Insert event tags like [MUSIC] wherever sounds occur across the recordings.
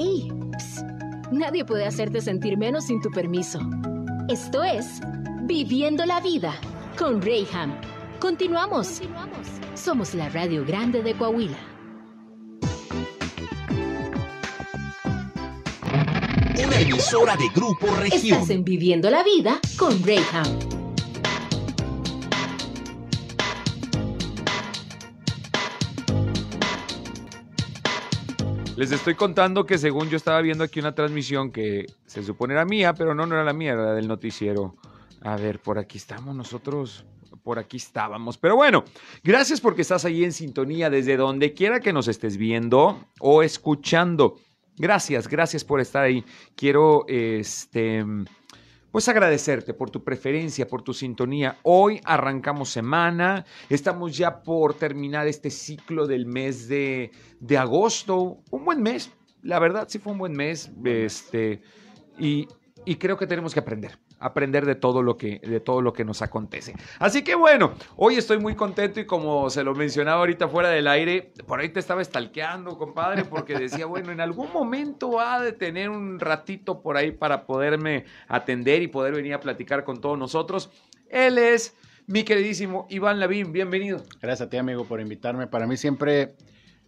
¡Ey! Psst. Nadie puede hacerte sentir menos sin tu permiso. Esto es Viviendo la Vida con Rayham. Continuamos. Somos la Radio Grande de Coahuila. Una emisora de Grupo Región. Estás en Viviendo la Vida con Rayham. Les estoy contando que según yo estaba viendo aquí una transmisión que se supone era mía, pero no, no era la mía, era la del noticiero. A ver, por aquí estamos nosotros, por aquí estábamos. Pero bueno, gracias porque estás ahí en sintonía desde donde quiera que nos estés viendo o escuchando. Gracias, gracias por estar ahí. Quiero, este, pues agradecerte por tu preferencia, por tu sintonía. Hoy arrancamos semana, estamos ya por terminar este ciclo del mes de, de agosto. Un buen mes, la verdad sí fue un buen mes. Este, y, y creo que tenemos que aprender aprender de todo lo que de todo lo que nos acontece. Así que bueno, hoy estoy muy contento y como se lo mencionaba ahorita fuera del aire, por ahí te estaba estalqueando, compadre, porque decía, bueno, en algún momento ha de tener un ratito por ahí para poderme atender y poder venir a platicar con todos nosotros. Él es mi queridísimo Iván Lavín, bienvenido. Gracias a ti, amigo, por invitarme. Para mí siempre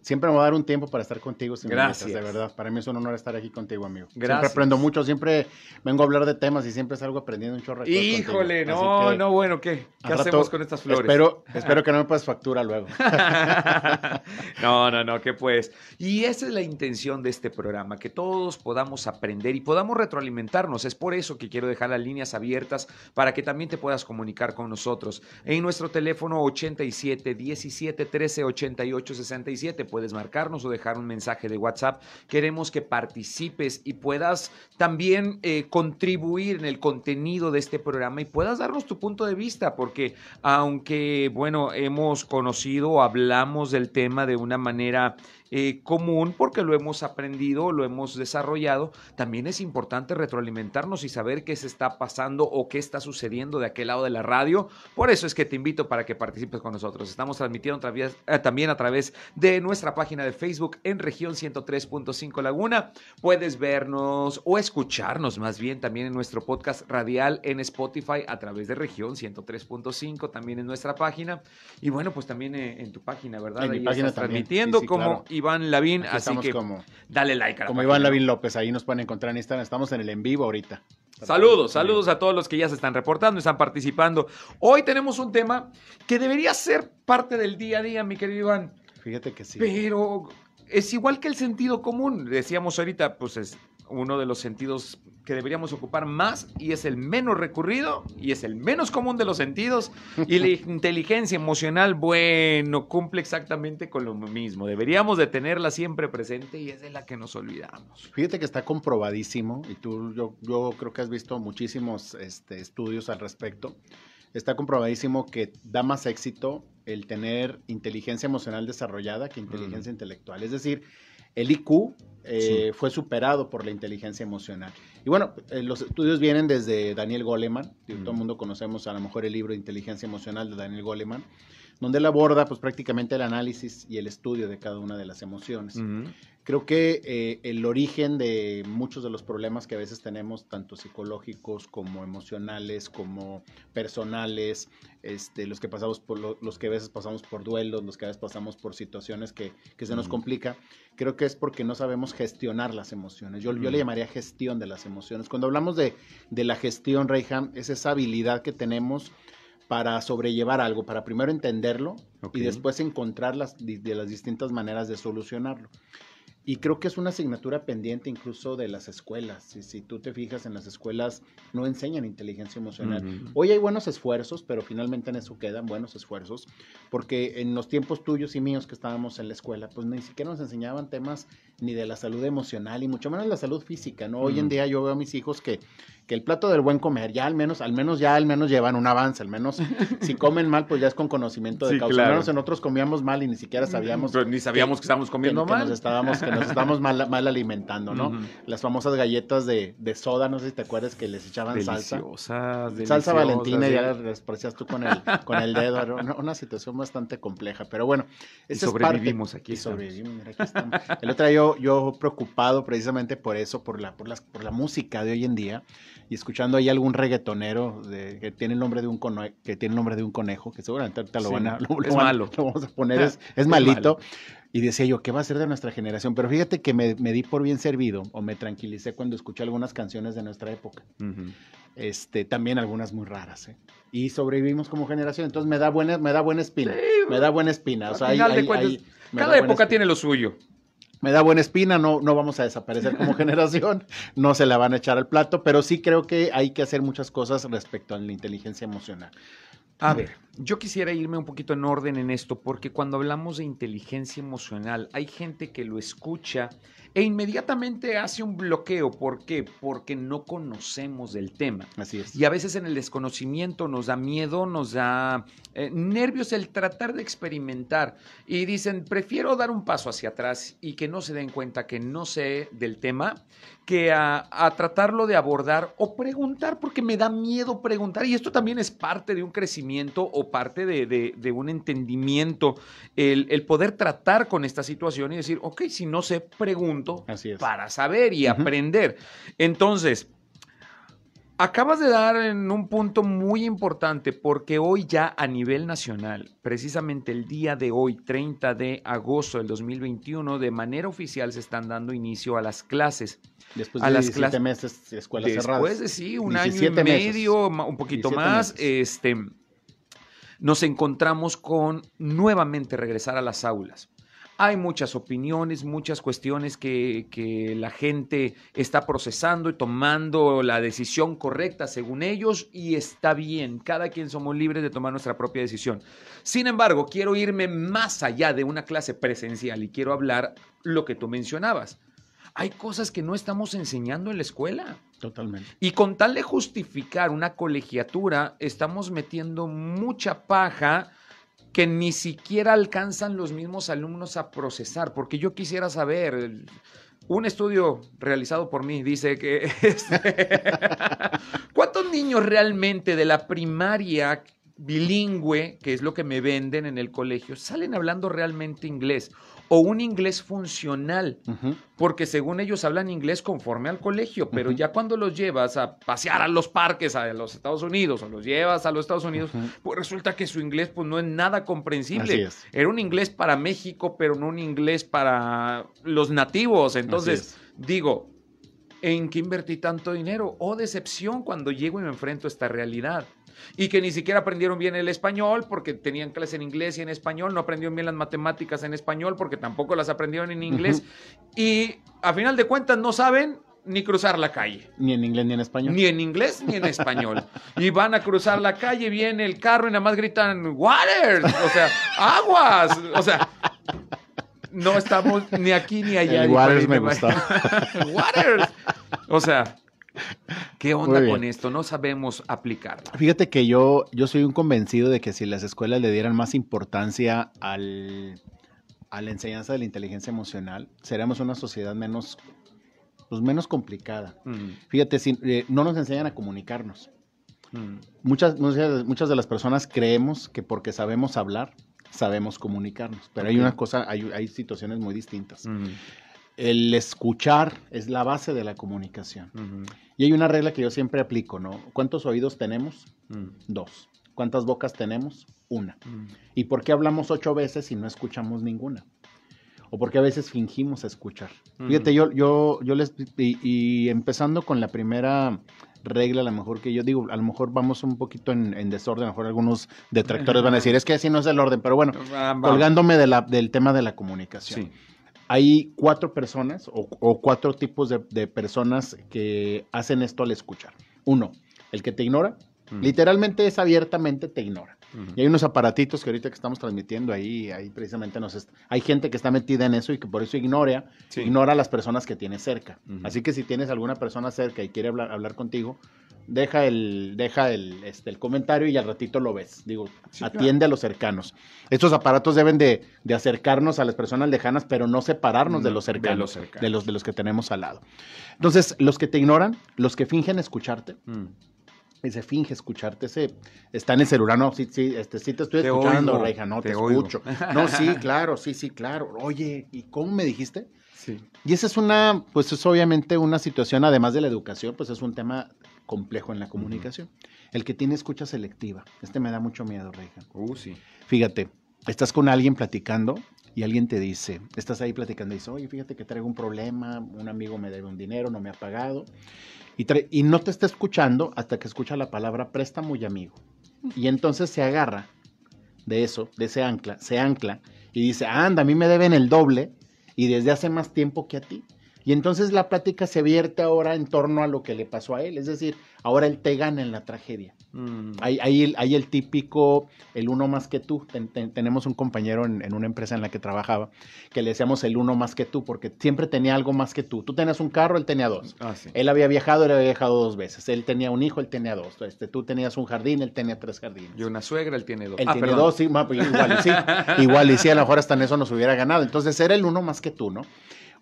Siempre me va a dar un tiempo para estar contigo. Si Gracias. Me de verdad. Para mí es un honor estar aquí contigo, amigo. Gracias. Siempre aprendo mucho, siempre vengo a hablar de temas y siempre salgo aprendiendo un chorro. Híjole, no, que, no, bueno, ¿qué? ¿Qué hacemos con estas flores? Espero, espero que no me pases factura luego. [LAUGHS] no, no, no, que pues. Y esa es la intención de este programa, que todos podamos aprender y podamos retroalimentarnos. Es por eso que quiero dejar las líneas abiertas para que también te puedas comunicar con nosotros. En nuestro teléfono 87 17 13 88 67 puedes marcarnos o dejar un mensaje de WhatsApp. Queremos que participes y puedas también eh, contribuir en el contenido de este programa y puedas darnos tu punto de vista, porque aunque, bueno, hemos conocido, hablamos del tema de una manera eh, común porque lo hemos aprendido, lo hemos desarrollado, también es importante retroalimentarnos y saber qué se está pasando o qué está sucediendo de aquel lado de la radio. Por eso es que te invito para que participes con nosotros. Estamos transmitiendo eh, también a través de nuestra página de Facebook en región 103.5 Laguna. Puedes vernos o escucharnos más bien también en nuestro podcast radial en Spotify a través de región 103.5, también en nuestra página. Y bueno, pues también eh, en tu página, ¿verdad? En mi Ahí página estás también. transmitiendo Sí, sí, como claro. Iván Lavín, Aquí así que como, dale like a la como página. Iván Lavín López, ahí nos pueden encontrar en Instagram. Estamos en el en vivo ahorita. Saludos, saludos a todos los que ya se están reportando, están participando. Hoy tenemos un tema que debería ser parte del día a día, mi querido Iván, Fíjate que sí. pero es igual que el sentido común. Decíamos ahorita, pues es uno de los sentidos que deberíamos ocupar más y es el menos recurrido y es el menos común de los sentidos. Y la [LAUGHS] inteligencia emocional, bueno, cumple exactamente con lo mismo. Deberíamos de tenerla siempre presente y es de la que nos olvidamos. Fíjate que está comprobadísimo, y tú, yo, yo creo que has visto muchísimos este, estudios al respecto. Está comprobadísimo que da más éxito el tener inteligencia emocional desarrollada que inteligencia intelectual. Es decir, el IQ eh, fue superado por la inteligencia emocional. Y bueno, eh, los estudios vienen desde Daniel Goleman, todo el mundo conocemos a lo mejor el libro de Inteligencia Emocional de Daniel Goleman, donde él aborda pues prácticamente el análisis y el estudio de cada una de las emociones. Creo que eh, el origen de muchos de los problemas que a veces tenemos, tanto psicológicos como emocionales, como personales, este, los que pasamos por lo- los que a veces pasamos por duelos, los que a veces pasamos por situaciones que, que se nos complica, creo que es porque no sabemos gestionar las emociones. Yo, yo le llamaría gestión de las emociones. Cuando hablamos de, de la gestión, Reyham, es esa habilidad que tenemos para sobrellevar algo, para primero entenderlo y después encontrar las, de las distintas maneras de solucionarlo. Y creo que es una asignatura pendiente incluso de las escuelas. Si, si tú te fijas en las escuelas, no enseñan inteligencia emocional. Hoy hay buenos esfuerzos, pero finalmente en eso quedan buenos esfuerzos, porque en los tiempos tuyos y míos que estábamos en la escuela, pues ni siquiera nos enseñaban temas ni de la salud emocional y mucho menos la salud física, ¿no? Hoy en Ujú. día yo veo a mis hijos que, que el plato del buen comer, ya al menos, al menos ya al menos llevan un avance, al menos [LAUGHS] si comen mal, pues ya es con conocimiento de Sí, causa. claro. Al menos nosotros comíamos mal y ni siquiera sabíamos Pero ni sabíamos que estábamos comiendo que, que mal. nos estábamos que nos estamos mal, [LAUGHS] mal alimentando, ¿no? Las famosas galletas de, de soda, no sé si te acuerdas que les echaban salsa. Deliciosas, Salsa Valentina, sí. ya las desprecias tú con el, con el dedo. Era una, una situación bastante compleja, pero bueno. Y esa es sobrevivimos, parte- aquí y sobrevivimos, mira, aquí estamos. El otro día yo, yo preocupado precisamente por eso, por la, por, las, por la música de hoy en día, y escuchando ahí algún reggaetonero de, que tiene el nombre de un conejo, que tiene el nombre de un conejo, que seguramente ahorita lo Sí, van a, lo, lo es van- malo. lo vamos a poner, es, [LAUGHS] es Es malito. malo. Y decía yo, ¿qué va a ser de nuestra generación? Pero fíjate que me, me di por bien servido o me tranquilicé cuando escuché algunas canciones de nuestra época Ujú. este, también algunas muy raras, ¿eh? Y sobrevivimos como generación, entonces me da buena, me da buena espina, me da buena espina, o sea, de ahí- cuentas, me Cada época espina. tiene lo suyo. Me da buena espina, no, no vamos a desaparecer como [LAUGHS] generación, no se la van a echar al plato, pero sí creo que hay que hacer muchas cosas respecto a la inteligencia emocional. A ver, yo quisiera irme un poquito en orden en esto, porque cuando hablamos de inteligencia emocional, hay gente que lo escucha e inmediatamente hace un bloqueo. ¿Por qué? Porque no conocemos del tema. Así es. Y a veces en el desconocimiento nos da miedo, nos da eh, nervios el tratar de experimentar. Y dicen, prefiero dar un paso hacia atrás y que no se den cuenta que no sé del tema, que a, a tratarlo de abordar o preguntar, porque me da miedo preguntar. Y esto también es parte de un crecimiento o parte de, de- de un entendimiento, el, el poder tratar con esta situación y decir, ok, si no sé, Así es. para saber y aprender. Entonces, acabas de dar en un punto muy importante porque hoy ya a nivel nacional, precisamente el día de hoy, 30 de agosto del 2021, de manera oficial se están dando inicio a las clases. Después a de las 17 clases- meses de escuelas cerradas. Después de sí, un año y 17 meses. medio, un poquito 17 más, meses. este, nos encontramos con nuevamente regresar a las aulas. Hay muchas opiniones, muchas cuestiones que, que la gente está procesando y tomando la decisión correcta según ellos y está bien, cada quien somos libres de tomar nuestra propia decisión. Sin embargo, quiero irme más allá de una clase presencial y quiero hablar lo que tú mencionabas. Hay cosas que no estamos enseñando en la escuela. Totalmente. Y con tal de justificar una colegiatura, estamos metiendo mucha paja que ni siquiera alcanzan los mismos alumnos a procesar. Porque yo quisiera saber, un estudio realizado por mí dice que [LAUGHS] este, ¿cuántos niños realmente de la primaria bilingüe, que es lo que me venden en el colegio, salen hablando realmente inglés? O un inglés funcional porque según ellos hablan inglés conforme al colegio, pero ya cuando los llevas a pasear a los parques a los Estados Unidos o los llevas a los Estados Unidos, pues resulta que su inglés pues no es nada comprensible. Es. Era un inglés para México, pero no un inglés para los nativos. Entonces, digo, ¿en qué invertí tanto dinero? Oh, decepción cuando llego y me enfrento a esta realidad. Y que ni siquiera aprendieron bien el español porque tenían clase en inglés y en español, no aprendieron bien las matemáticas en español porque tampoco las aprendieron en inglés. Y a final de cuentas no saben ni cruzar la calle. Ni en inglés ni en español. Ni en inglés ni en español. Y van a cruzar la calle, viene el carro y nada más gritan, water, o sea, aguas, o sea, no estamos ni aquí ni allá. El Waters me. María. [LAUGHS] Waters. O sea, ¿qué onda con esto? No sabemos aplicarla. Fíjate que yo, yo soy un convencido de que si las escuelas le dieran más importancia al, a la enseñanza de la inteligencia emocional, seríamos una sociedad menos, pues menos complicada. Mm, Fíjate, si, eh, no nos enseñan a comunicarnos. mm, Muchas, muchas, muchas de las personas creemos que porque sabemos hablar, sabemos comunicarnos. Pero hay una cosa, hay, hay situaciones muy distintas. mm, El escuchar es la base de la comunicación. Y hay una regla que yo siempre aplico, ¿no? ¿Cuántos oídos tenemos? mm, Dos. ¿Cuántas bocas tenemos? Una. mm. ¿Y por qué hablamos ocho veces y no escuchamos ninguna? O porque a veces fingimos escuchar. Fíjate, yo, yo, yo les. Y, y empezando con la primera regla, a lo mejor que yo digo, a lo mejor vamos un poquito en, en desorden, a lo mejor algunos detractores van a decir, es que así no es el orden, pero bueno, va. colgándome de la, del tema de la comunicación. Sí. Hay cuatro personas o, o cuatro tipos de, de personas que hacen esto al escuchar. Uno, el que te ignora, literalmente es abiertamente te ignora. Y hay unos aparatitos que ahorita que estamos transmitiendo ahí, ahí precisamente nos hay gente que está metida en eso y que por eso ignora, Sí. ignora a las personas que tiene cerca. Así que si tienes alguna persona cerca y quiere hablar, hablar contigo, deja el, deja el, este, el comentario y al ratito lo ves. Digo, Sí, atiende a los cercanos. Estos aparatos deben de, de acercarnos a las personas lejanas, pero no separarnos de Mm, los de cercanos, los cercanos. de los, de los que tenemos al lado. Entonces, los que te ignoran, los que fingen escucharte, Mm. ese finge escucharte, ese está en el celular, no, sí, sí, este, sí te estoy Te escuchando, oigo, Reija, no te, te oigo. escucho. [LAUGHS] No, sí, claro, sí, sí, claro. Oye, ¿y cómo me dijiste? Sí. Y esa es una, pues es obviamente una situación, además de la educación, pues es un tema complejo en la comunicación. El que tiene escucha selectiva. Este me da mucho miedo, Reija. Uh, sí. Fíjate, estás con alguien platicando y alguien te dice, estás ahí platicando y dice, oye, fíjate que traigo un problema, un amigo me debe un dinero, no me ha pagado. Y, y no te está escuchando hasta que escucha la palabra préstamo y amigo. Y entonces se agarra de eso, de ese ancla, se ancla y dice, anda, a mí me deben el doble y desde hace más tiempo que a ti. Y entonces la plática se vierte ahora en torno a lo que le pasó a él. Es decir, ahora él te gana en la tragedia. Mm. Hay, hay el, hay el típico, el uno más que tú. Ten- ten- tenemos un compañero en, en una empresa en la que trabajaba que le decíamos el uno más que tú, porque siempre tenía algo más que tú. Tú tenías un carro, él tenía dos. Ah, sí. Él había viajado, él había viajado dos veces. Él tenía un hijo, él tenía dos. Este, tú tenías un jardín, él tenía tres jardines. Y una suegra, él tiene dos. Él Ah, tiene perdón. dos, sí, pues, igual y sí. [LAUGHS] igual y sí, a lo mejor hasta en eso nos hubiera ganado. Entonces era el uno más que tú, ¿no?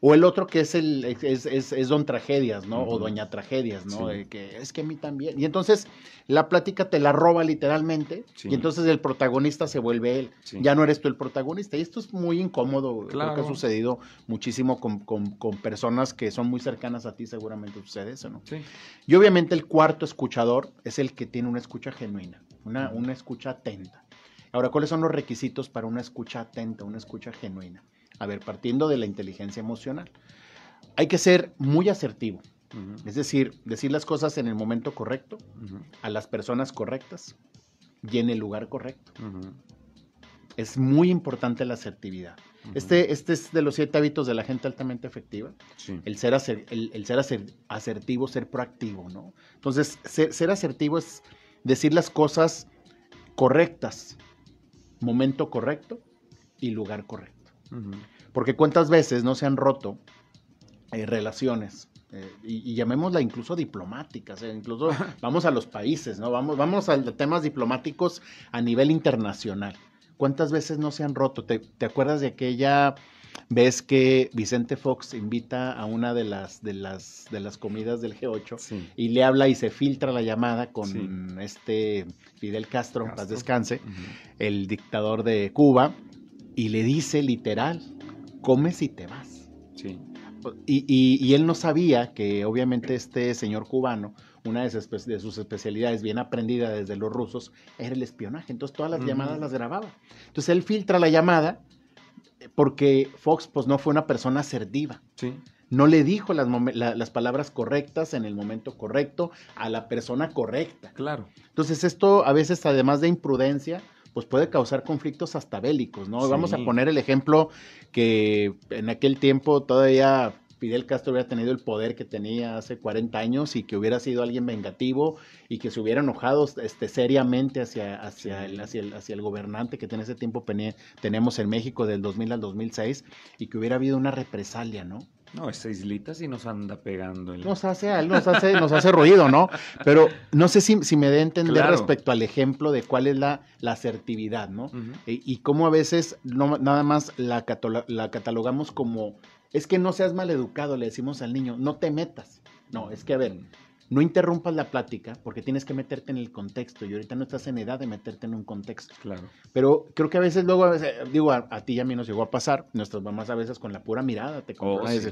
O el otro que es el es, es, es don tragedias, ¿no? O doña tragedias, ¿no? Sí. Eh, que es que a mí también. Y entonces la plática te la roba literalmente Sí. y entonces el protagonista se vuelve él. Sí. Ya no eres tú el protagonista. Y esto es muy incómodo. Creo que ha sucedido muchísimo con, con- con personas que son muy cercanas a ti, seguramente sucede eso, ¿no? Sí. Y obviamente el cuarto escuchador es el que tiene una escucha genuina, una, una escucha atenta. Ahora, ¿cuáles son los requisitos para una escucha atenta, una escucha genuina? A ver, partiendo de la inteligencia emocional. Hay que ser muy asertivo, es decir, decir las cosas en el momento correcto, a las personas correctas y en el lugar correcto. Es muy importante la asertividad. Este, este es de los siete hábitos de la gente altamente efectiva. Sí. el ser, aser- el, el ser aser- asertivo, ser proactivo, ¿no? Entonces, ser, ser asertivo es decir las cosas correctas, momento correcto y lugar correcto. Porque cuántas veces no se han roto eh, relaciones, eh, y, y llamémosla incluso diplomáticas, eh, incluso vamos a los países, ¿no? Vamos, vamos a temas diplomáticos a nivel internacional. ¿Cuántas veces no se han roto? ¿Te, te acuerdas de aquella vez que Vicente Fox invita a una de las, de las, de las comidas del G8 Sí. y le habla y se filtra la llamada con Sí. este Fidel Castro, paz descanse, el dictador de Cuba, y le dice literal, comes y te vas. Sí. Y, y- y él no sabía que obviamente este señor cubano, una de sus, de sus especialidades bien aprendida desde los rusos, era el espionaje. Entonces todas las Ujú. llamadas las grababa. Entonces él filtra la llamada eh, porque Fox pues no fue una persona asertiva. Sí. No le dijo las, la- las palabras correctas en el momento correcto a la persona correcta. Claro. Entonces esto a veces además de imprudencia, pues puede causar conflictos hasta bélicos, ¿no? Sí. Vamos a poner el ejemplo que en aquel tiempo todavía Fidel Castro hubiera tenido el poder que tenía hace 40 años y que hubiera sido alguien vengativo y que se hubiera enojado este, seriamente hacia, hacia, el, hacia, el, hacia el gobernante que en ese tiempo tenemos en México del 2000 al 2006 y que hubiera habido una represalia, ¿no? No, esa islita sí nos anda pegando. el- Nos hace, nos hace, nos hace ruido, ¿no? [LAUGHS] Pero no sé si, si me dé a entender Claro. respecto al ejemplo de cuál es la, la asertividad, ¿no? Ujú. Y, y cómo a veces no, nada más la, la catalogamos como, es que no seas maleducado, le decimos al niño, no te metas. No, es que a ver, no interrumpas la plática porque tienes que meterte en el contexto y ahorita no estás en edad de meterte en un contexto. Claro. Pero creo que a veces luego, a veces, digo, a, a ti y a mí nos llegó a pasar, nuestras mamás a veces con la pura mirada te Oh, sí.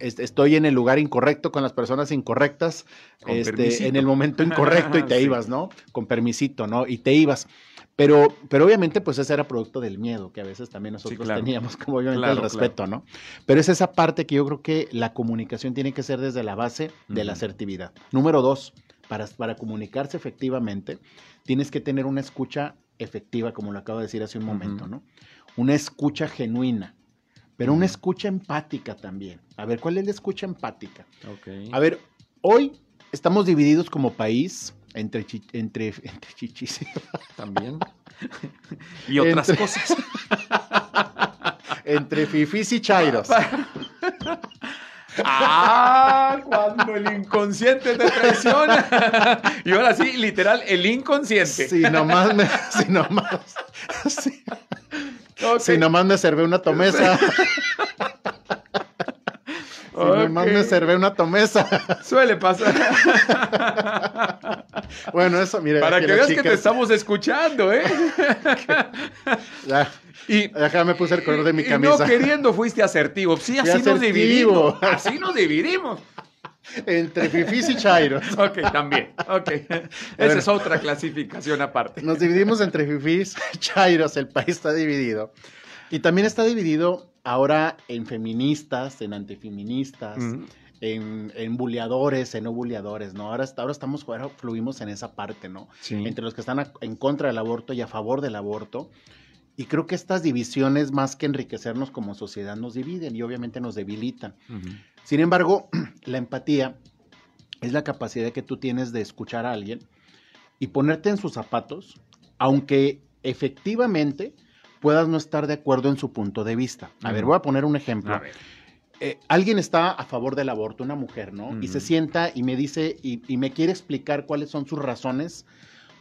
"Est- estoy en el lugar incorrecto con las personas incorrectas, este, en el momento incorrecto y te [LAUGHS] Sí. ibas, ¿no? Con permisito, ¿no? Y te ibas. Pero, pero obviamente, pues ese era producto del miedo que a veces también nosotros claro. teníamos, como obviamente Claro, el respeto, ¿no? Pero es esa parte que yo creo que la comunicación tiene que ser desde la base de la asertividad. Número dos, para, para comunicarse efectivamente, tienes que tener una escucha efectiva, como lo acabo de decir hace un momento. ¿no? Una escucha genuina, pero una escucha empática también. A ver, ¿cuál es la escucha empática? A ver, hoy estamos divididos como país entre, chi- entre, [LAUGHS] entre chichis. También. [LAUGHS] y otras Entre- cosas. [LAUGHS] entre fifis y chairos. Ah, cuando el inconsciente te traiciona. y ahora sí, literal, el inconsciente. Si nomás me, si nomás, si nomás me servé una tomesa. Si nomás Ok. me servé una tomesa. [LAUGHS] Suele pasar. Bueno, eso, mire. Para que veas que te estamos escuchando, ¿eh? [LAUGHS] Ya, Y, ya me puse el color de mi y camisa. no queriendo fuiste asertivo. Sí, así nos dividimos. [LAUGHS] Así nos dividimos. Entre fifís y chairos. Ok, también. Ok. Esa Bueno. es otra clasificación aparte. Nos dividimos entre fifís, chairos, el país está dividido. Y también está dividido ahora en feministas, en antifeministas, Ujú. en, en buleadores, en no buleadores, ¿no? Ahora, ahora estamos, ahora fluimos en esa parte, ¿no? Sí. Entre los que están a- en contra del aborto y a favor del aborto. Y creo que estas divisiones, más que enriquecernos como sociedad, nos dividen y obviamente nos debilitan. Sin embargo, [CLEARS THROAT] la empatía es la capacidad que tú tienes de escuchar a alguien y ponerte en sus zapatos, aunque efectivamente puedas no estar de acuerdo en su punto de vista. A ver, Ujú. voy a poner un ejemplo. A ver. Eh, alguien está a favor del aborto, una mujer, ¿no? Y Ujú. se sienta y me dice y, y me quiere explicar cuáles son sus razones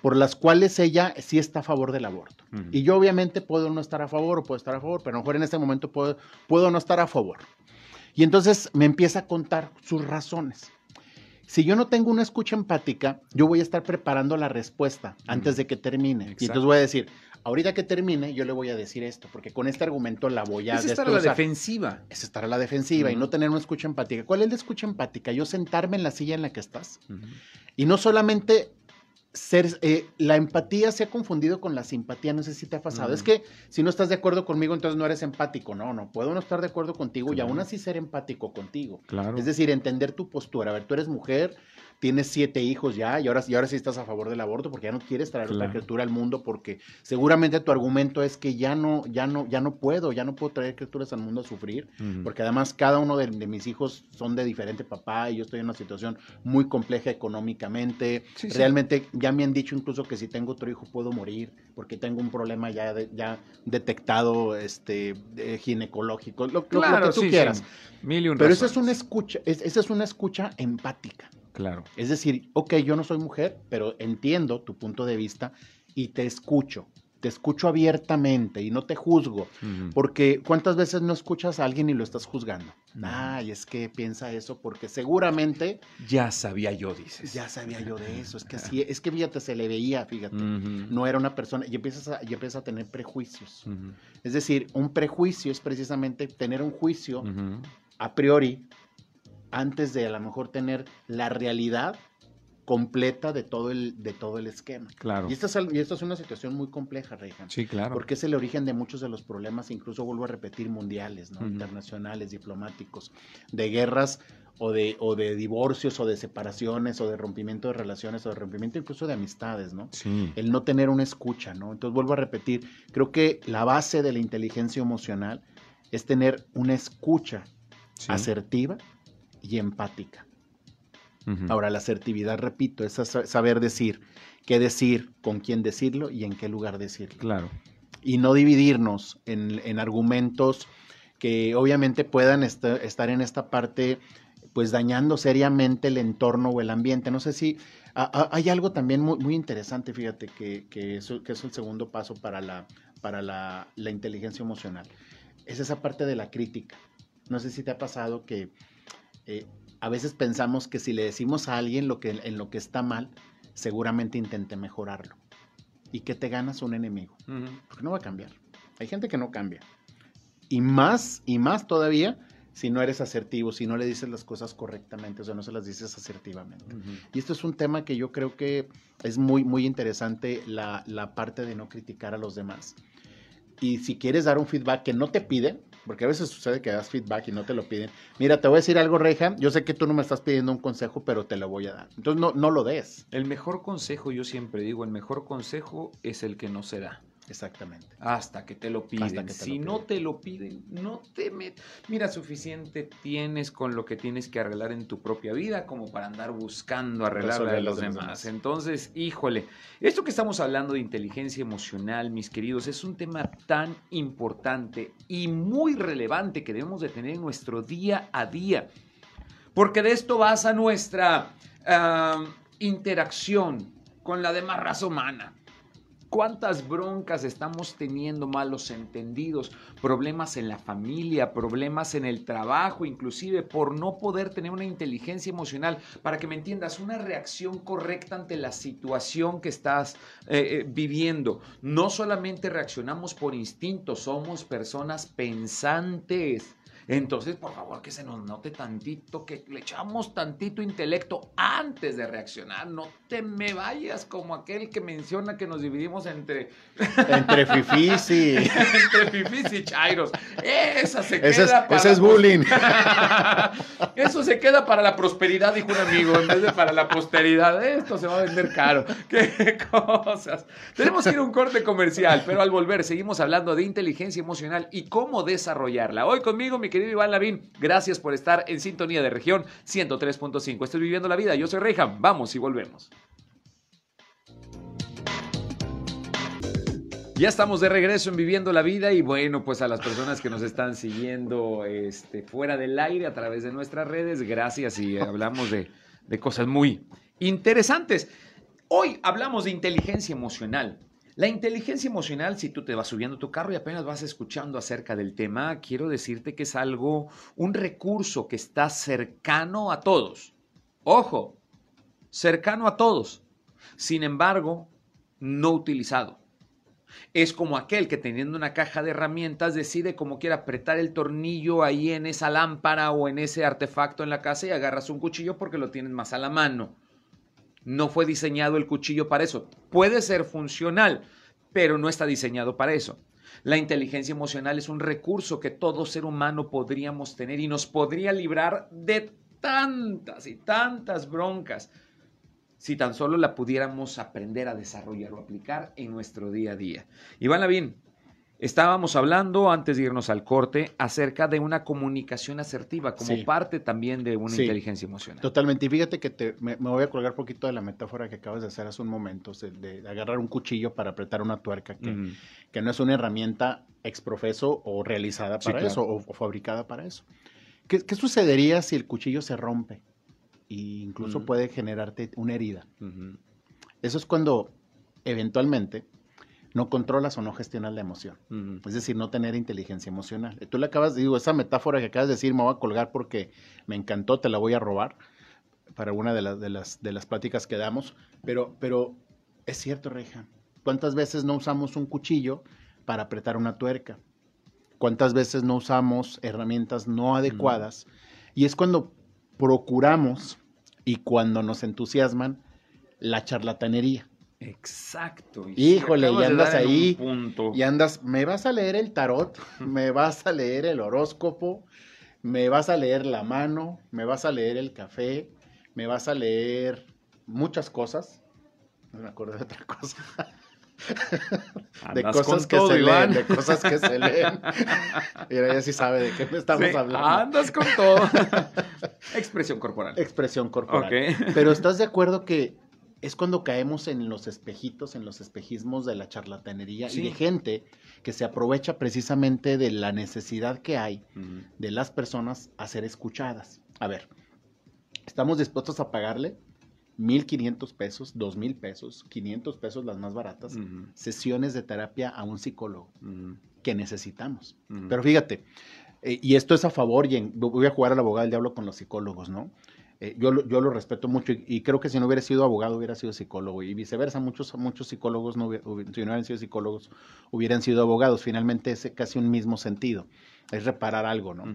por las cuales ella sí está a favor del aborto. Ujú. Y yo obviamente puedo no estar a favor o puedo estar a favor, pero a lo mejor en este momento puedo, puedo no estar a favor. Y entonces me empieza a contar sus razones. Si yo no tengo una escucha empática, yo voy a estar preparando la respuesta antes de que termine. Y Exacto. entonces voy a decir, ahorita que termine, yo le voy a decir esto, porque con este argumento la voy a Es estar a la defensiva. es estar a la defensiva y Ujú. no tener una escucha empática. ¿Cuál es la escucha empática? Yo sentarme en la silla en la que estás Ujú. y no solamente ser, eh, la empatía se ha confundido con la simpatía, no sé si te ha pasado. Ujú. Es que si no estás de acuerdo conmigo, entonces no eres empático. No, no, puedo no estar de acuerdo contigo y Claro. aún así ser empático contigo. Claro. Es decir, entender tu postura. A ver, tú eres mujer, tienes siete hijos ya y ahora, y ahora sí estás a favor del aborto porque ya no quieres traer otra Claro. criatura al mundo porque seguramente tu argumento es que ya no, ya no, ya no puedo, ya no puedo traer criaturas al mundo a sufrir. Porque además cada uno de, de mis hijos son de diferente papá y yo estoy en una situación muy compleja económicamente. Sí, sí. Realmente ya me han dicho incluso que si tengo otro hijo puedo morir porque tengo un problema ya, de- ya detectado este, eh, ginecológico, lo, lo- lo Claro, que tú sí, quieras. Mil y un Pero esa es una escucha, es- esa es una escucha empática. Claro. Es decir, ok, yo no soy mujer, pero entiendo tu punto de vista y te escucho. Te escucho abiertamente y no te juzgo. Porque ¿cuántas veces no escuchas a alguien y lo estás juzgando? Ujú. Ay, es que piensa eso porque seguramente Ya sabía yo, dices. ya sabía yo de eso. Es que [LAUGHS] sí, es que fíjate, se le veía, fíjate. No era una persona y empiezas a, y empiezas a tener prejuicios. Es decir, un prejuicio es precisamente tener un juicio a priori antes de a lo mejor tener la realidad completa de todo el, de todo el esquema. Claro. Y esta, es, y esta es una situación muy compleja, Rejan. Sí, claro. Porque es el origen de muchos de los problemas, incluso vuelvo a repetir, mundiales, ¿no? Internacionales, diplomáticos, de guerras o de, o de divorcios o de separaciones o de rompimiento de relaciones o de rompimiento incluso de amistades, ¿no? Sí. El no tener una escucha, ¿no? Entonces vuelvo a repetir, creo que la base de la inteligencia emocional es tener una escucha sí. asertiva y empática. Ahora, la asertividad, repito, es sa- saber decir qué decir, con quién decirlo y en qué lugar decirlo Claro. y no dividirnos en, en argumentos que obviamente puedan est- estar en esta parte pues dañando seriamente el entorno o el ambiente. No sé si a- a- hay algo también muy, muy interesante, fíjate, que, que, eso, que es el segundo paso para, la, para la, la inteligencia emocional. Es esa parte de la crítica. No sé si te ha pasado que eh, a veces pensamos que si le decimos a alguien lo que, en lo que está mal, seguramente intente mejorarlo. ¿Y que te ganas un enemigo? Porque no va a cambiar. Hay gente que no cambia. Y más, y más todavía, si no eres asertivo, si no le dices las cosas correctamente, o sea, no se las dices asertivamente. Y esto es un tema que yo creo que es muy, muy interesante, la, la parte de no criticar a los demás. Y si quieres dar un feedback que no te piden, porque a veces sucede que das feedback y no te lo piden. Mira, te voy a decir algo, Reja. Yo sé que tú no me estás pidiendo un consejo, pero te lo voy a dar. Entonces, no, no lo des. El mejor consejo, yo siempre digo, el mejor consejo es el que no se da. Exactamente. Hasta que te lo piden. Te si lo no piden. te lo piden, no te met... Mira, suficiente tienes con lo que tienes que arreglar en tu propia vida como para andar buscando arreglar la de los los de los demás. demás. Entonces, híjole, esto que estamos hablando de inteligencia emocional, mis queridos, es un tema tan importante y muy relevante que debemos de tener en nuestro día a día. porque de esto basa nuestra ah, interacción con la demás raza humana. ¿Cuántas broncas estamos teniendo malos entendidos? Problemas en la familia, problemas en el trabajo, inclusive por no poder tener una inteligencia emocional. Para que me entiendas, una reacción correcta ante la situación que estás eh, eh, viviendo. No solamente reaccionamos por instinto, somos personas pensantes. Entonces, por favor, que se nos note tantito, que le echamos tantito intelecto antes de reaccionar. No te me vayas como aquel que menciona que nos dividimos entre... Entre fifís y... [LAUGHS] entre fifís y chairos. Esa se queda Ese es, para... ese es bullying. [LAUGHS] Eso se queda para la prosperidad, dijo un amigo, en vez de para la posteridad. Esto se va a vender caro. [LAUGHS] Qué cosas. Tenemos que ir a un corte comercial, pero al volver seguimos hablando de inteligencia emocional y cómo desarrollarla. Hoy conmigo, mi querido Iván Lavín, gracias por estar en sintonía de región 103.5. Estoy viviendo la vida, yo soy Reyham. Vamos y volvemos. Ya estamos de regreso en Viviendo la Vida y bueno, pues a las personas que nos están siguiendo este, fuera del aire a través de nuestras redes, gracias y hablamos de, de cosas muy interesantes. Hoy hablamos de inteligencia emocional. La inteligencia emocional, si tú te vas subiendo tu carro y apenas vas escuchando acerca del tema, quiero decirte que es algo, un recurso que está cercano a todos. Ojo, cercano a todos. Sin embargo, no utilizado. Es como aquel que teniendo una caja de herramientas decide cómo quiere apretar el tornillo ahí en esa lámpara o en ese artefacto en la casa y agarras un cuchillo porque lo tienes más a la mano. No fue diseñado el cuchillo para eso. Puede ser funcional, pero no está diseñado para eso. La inteligencia emocional es un recurso que todo ser humano podríamos tener y nos podría librar de tantas y tantas broncas si tan solo la pudiéramos aprender a desarrollar o aplicar en nuestro día a día. Iván Lavín, estábamos hablando antes de irnos al corte acerca de una comunicación asertiva como Sí. parte también de una Sí. inteligencia emocional. Totalmente. Y fíjate que te- me, me voy a colgar un poquito de la metáfora que acabas de hacer hace un momento, o sea, de, de agarrar un cuchillo para apretar una tuerca, que, no es una herramienta exprofeso o realizada Sí, para claro. eso, o, o fabricada para eso. ¿Qué, qué sucedería si el cuchillo se rompe? E incluso Mm. puede generarte una herida. Eso es cuando eventualmente no controlas o no gestionas la emoción. Es decir, no tener inteligencia emocional. Tú le acabas, digo, esa metáfora que acabas de decir, me voy a colgar porque me encantó, te la voy a robar para una de las, de las, de las pláticas que damos, pero, pero es cierto, Reja. ¿Cuántas veces no usamos un cuchillo para apretar una tuerca? ¿Cuántas veces no usamos herramientas no adecuadas? Y es cuando procuramos y cuando nos entusiasman la charlatanería. Exacto. Y Híjole, y andas ahí, punto. Y andas, me vas a leer el tarot, [LAUGHS] me vas a leer el horóscopo, me vas a leer la mano, me vas a leer el café, me vas a leer muchas cosas. No me acuerdo de otra cosa. [LAUGHS] de cosas que todo, se Iván. leen, de cosas que se leen. [LAUGHS] Mira, ella sí sabe de qué me estamos Sí, hablando. Andas con todo. Expresión corporal. Expresión corporal. Pero ¿estás de acuerdo que es cuando caemos en los espejitos, en los espejismos de la charlatanería Sí. y de gente que se aprovecha precisamente de la necesidad que hay de las personas a ser escuchadas? A ver, ¿estamos dispuestos a pagarle 1.500 pesos, 2.000 pesos, 500 pesos las más baratas? Sesiones de terapia a un psicólogo que necesitamos. Pero fíjate, eh, y esto es a favor, y en- voy a jugar al abogado del diablo con los psicólogos, ¿no? Eh, yo, lo, yo lo respeto mucho y, y creo que si no hubiera sido abogado hubiera sido psicólogo y viceversa, muchos, muchos psicólogos, no hubiera- si no hubieran sido psicólogos, hubieran sido abogados. Finalmente es casi un mismo sentido, es reparar algo, ¿no?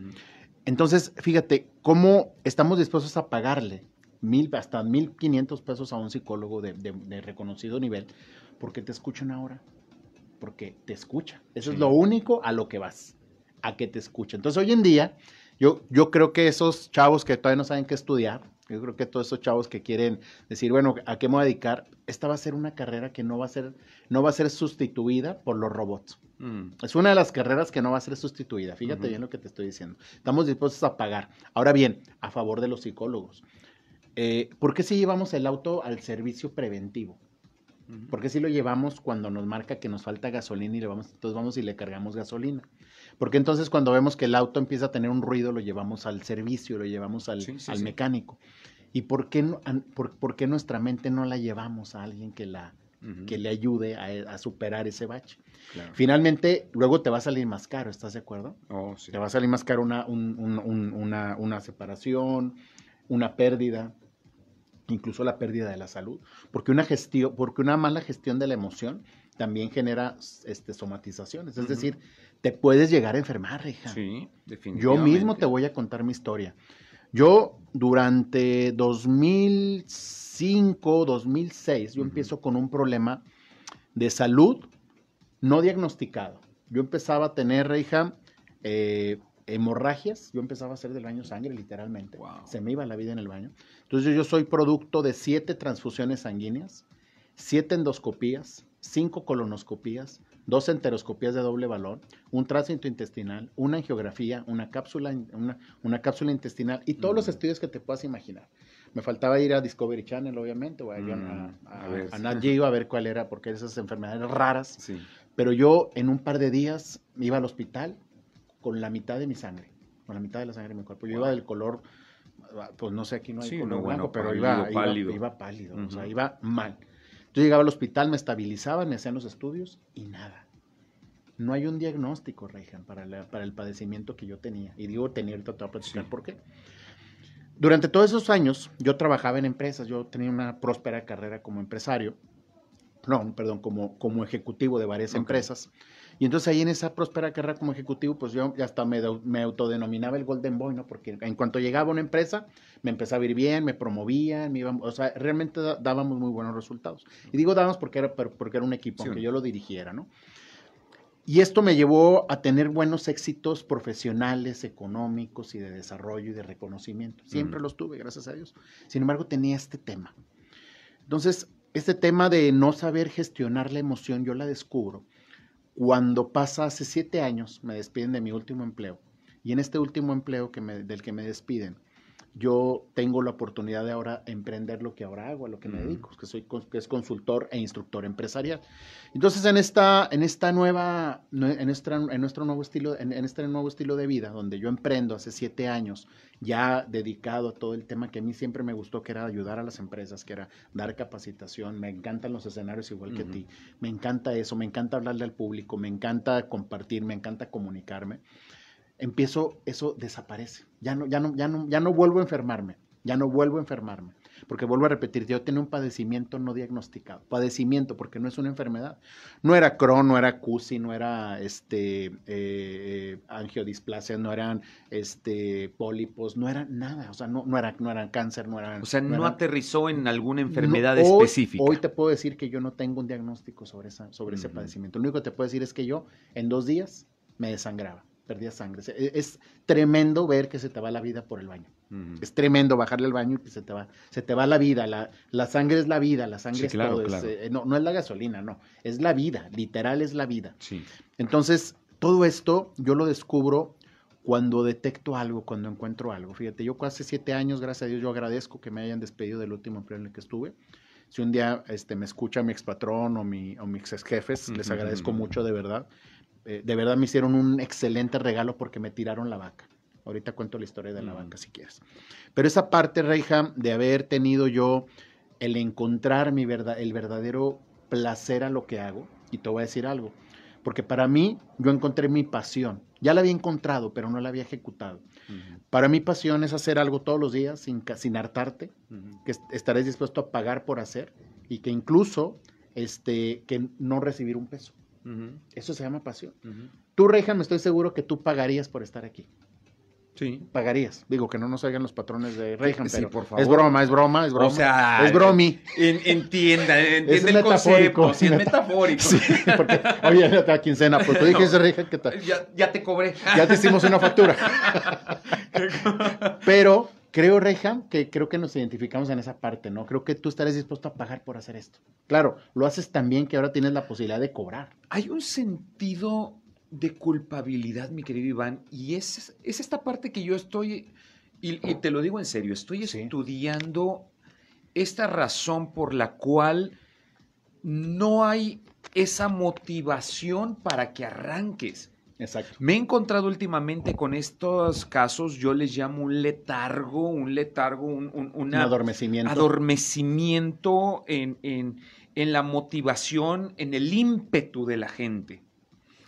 Entonces, fíjate, ¿cómo estamos dispuestos a pagarle mil, hasta mil quinientos pesos a un psicólogo de, de- de reconocido nivel porque te escucha una hora? Porque te escucha. Eso Sí. es lo único a lo que vas, a que te escucha. Entonces, hoy en día, yo, yo creo que esos chavos que todavía no saben qué estudiar, yo creo que todos esos chavos que quieren decir, bueno, ¿a qué me voy a dedicar? Esta va a ser una carrera que no va a ser, no va a ser sustituida por los robots. Mm. Es una de las carreras que no va a ser sustituida. Fíjate bien lo que te estoy diciendo. Estamos dispuestos a pagar. Ahora bien, a favor de los psicólogos. Eh, ¿Por qué si llevamos el auto al servicio preventivo? Porque si lo llevamos cuando nos marca que nos falta gasolina y le vamos, entonces vamos y le cargamos gasolina. Porque entonces cuando vemos que el auto empieza a tener un ruido, lo llevamos al servicio, lo llevamos al, Sí, sí, al mecánico. ¿Y por qué, no- por, por qué nuestra mente no la llevamos a alguien que, la, que le ayude a, a superar ese bache? Claro. Finalmente, luego te va a salir más caro, ¿estás de acuerdo? Oh, sí. Te va a salir más caro una, un- un- un- una, una separación, una pérdida, incluso la pérdida de la salud, porque una gestión, porque una mala gestión de la emoción también genera este, somatizaciones, es decir, te puedes llegar a enfermar, hija. Sí, Yo definitivamente. mismo te voy a contar mi historia. Yo durante 2005, 2006, yo Ujú. empiezo con un problema de salud no diagnosticado. Yo empezaba a tener, hija, eh, hemorragias. Yo empezaba a hacer del baño sangre, literalmente. Wow. Se me iba la vida en el baño. Entonces yo soy producto de siete transfusiones sanguíneas, siete endoscopías, cinco colonoscopías, dos enteroscopías de doble valor, un tránsito intestinal, una angiografía, una cápsula, una, una cápsula intestinal y todos los estudios que te puedas imaginar. Me faltaba ir a Discovery Channel, obviamente, o a, Mm, a, a a- ver. a Nat Geo a ver cuál era, porque esas enfermedades raras. Sí. Pero yo en un par de días iba al hospital con la mitad de mi sangre, con la mitad de la sangre de mi cuerpo. Yo Wow. iba del color, pues no sé, aquí no hay Sí, color no, bueno, blanco, pero pálido, iba, iba- pálido. iba pálido, o sea, iba mal. Yo llegaba al hospital, me estabilizaban, me hacían los estudios y nada. No hay un diagnóstico, Reijan, para, la- para el padecimiento que yo tenía. Y digo tenía, ahorita te voy a platicar Sí. por qué. Durante todos esos años, yo trabajaba en empresas, yo tenía una próspera carrera como empresario, no, perdón, como, como ejecutivo de varias empresas. Y entonces ahí en esa próspera carrera como ejecutivo, pues yo ya hasta me, me autodenominaba el Golden Boy, ¿no? Porque en cuanto llegaba a una empresa, me empezaba a ir bien, me promovían, me iban, o sea, realmente dábamos muy buenos resultados. Y digo dábamos porque era, porque era un equipo, Sí. aunque yo lo dirigiera, ¿no? Y esto me llevó a tener buenos éxitos profesionales, económicos y de desarrollo y de reconocimiento. Siempre los tuve, gracias a Dios. Sin embargo, tenía este tema. Entonces, este tema de no saber gestionar la emoción, yo la descubro cuando pasa hace siete años, me despiden de mi último empleo. Y en este último empleo que me- del que me despiden, yo tengo la oportunidad de ahora emprender lo que ahora hago, a lo que me Ujú. dedico, que soy que es consultor e instructor empresarial. Entonces, en esta, en esta nueva, nue- en, nuestra, en nuestro nuevo estilo, en, en este nuevo estilo de vida, donde yo emprendo hace siete años, ya dedicado a todo el tema que a mí siempre me gustó, que era ayudar a las empresas, que era dar capacitación, me encantan los escenarios igual que a ti, me encanta eso, me encanta hablarle al público, me encanta compartir, me encanta comunicarme. Empiezo, eso desaparece. Ya no, ya no, ya no, ya no vuelvo a enfermarme. Ya no vuelvo a enfermarme. Porque vuelvo a repetir, yo tenía un padecimiento no diagnosticado. Padecimiento, porque no es una enfermedad. No era Crohn, no era CUSI, no era este, eh, eh, angiodisplasia, no eran este, pólipos, no era nada. O sea, no, no, era, no eran cáncer, no eran. O sea, no, eran- aterrizó en alguna enfermedad no, hoy- específica. Hoy te puedo decir que yo no tengo un diagnóstico sobre, esa, sobre ese padecimiento. Lo único que te puedo decir es que yo en dos días me desangraba, perdía sangre. E, Es, tremendo ver que se te va la vida por el baño. Es tremendo bajarle al baño y que se te va, se te va la vida. La, la sangre es la vida, la sangre Sí, es claro, todo. es, claro. eh, no, no es la gasolina, no. Es la vida, literal es la vida. Sí. Entonces, todo esto yo lo descubro cuando detecto algo, cuando encuentro algo. Fíjate, yo hace siete años, gracias a Dios, yo agradezco que me hayan despedido del último empleo en el que estuve. Si un día este, me escucha mi expatrón o, mi, o mis ex jefes, les agradezco mucho, de verdad. Eh, de verdad me hicieron un excelente regalo porque me tiraron la vaca. Ahorita cuento la historia de la vaca si quieres. Pero esa parte, Reija, de haber tenido yo el encontrar mi verdad, el verdadero placer a lo que hago, y te voy a decir algo, porque para mí yo encontré mi pasión. Ya la había encontrado, pero no la había ejecutado. Para mí pasión es hacer algo todos los días sin, sin hartarte, que est- estarás dispuesto a pagar por hacer y que incluso este, que no recibir un peso. Eso se llama pasión. Tú, Reija, me estoy seguro que tú pagarías por estar aquí. Sí. Pagarías. Digo que no nos oigan los patrones de Reija, Sí, pero por favor. es broma, es broma, es broma. O sea, es bromi. En- entienda, entienda [LAUGHS] Es el metafórico, concepto. Sí, es meta- metafórico. Sí, porque, oye, ya te da quincena, pues tú dijiste, Reija, que tal? Ya, ya te cobré. ya te hicimos una factura. [LAUGHS] Pero creo, Reja, que creo que nos identificamos en esa parte, ¿no? Creo que tú estarás dispuesto a pagar por hacer esto. Claro, lo haces tan bien que ahora tienes la posibilidad de cobrar. Hay un sentido de culpabilidad, mi querido Iván, y es, es esta parte que yo estoy, y, y te lo digo en serio, estoy Sí. estudiando esta razón por la cual no hay esa motivación para que arranques. Exacto. Me he encontrado últimamente con estos casos, yo les llamo un letargo, un letargo, un, un- Un una- adormecimiento. adormecimiento en, en- en la motivación, en el ímpetu de la gente.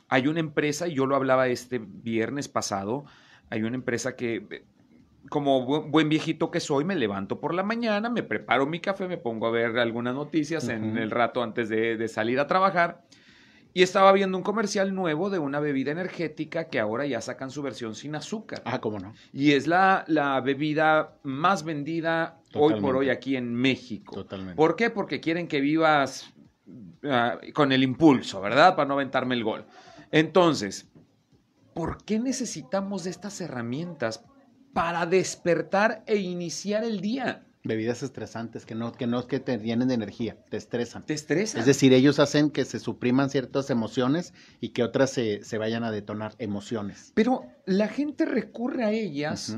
Hay una empresa, y yo lo hablaba este viernes pasado, hay una empresa que, como bu- buen viejito que soy, me levanto por la mañana, me preparo mi café, me pongo a ver algunas noticias en el rato antes de, de salir a trabajar. Y estaba viendo un comercial nuevo de una bebida energética que ahora ya sacan su versión sin azúcar. Ah, cómo no. Y es la, la bebida más vendida hoy por hoy aquí en México. Totalmente. ¿Por qué? Porque quieren que vivas ah, con el impulso, ¿verdad? Para no aventarme el gol. Entonces, ¿por qué necesitamos de estas herramientas para despertar e iniciar el día? Bebidas estresantes que no, que no es que te llenen de energía, te estresan. ¿Te estresa? Es decir, ellos hacen que se supriman ciertas emociones y que otras se, se vayan a detonar emociones. Pero la gente recurre a ellas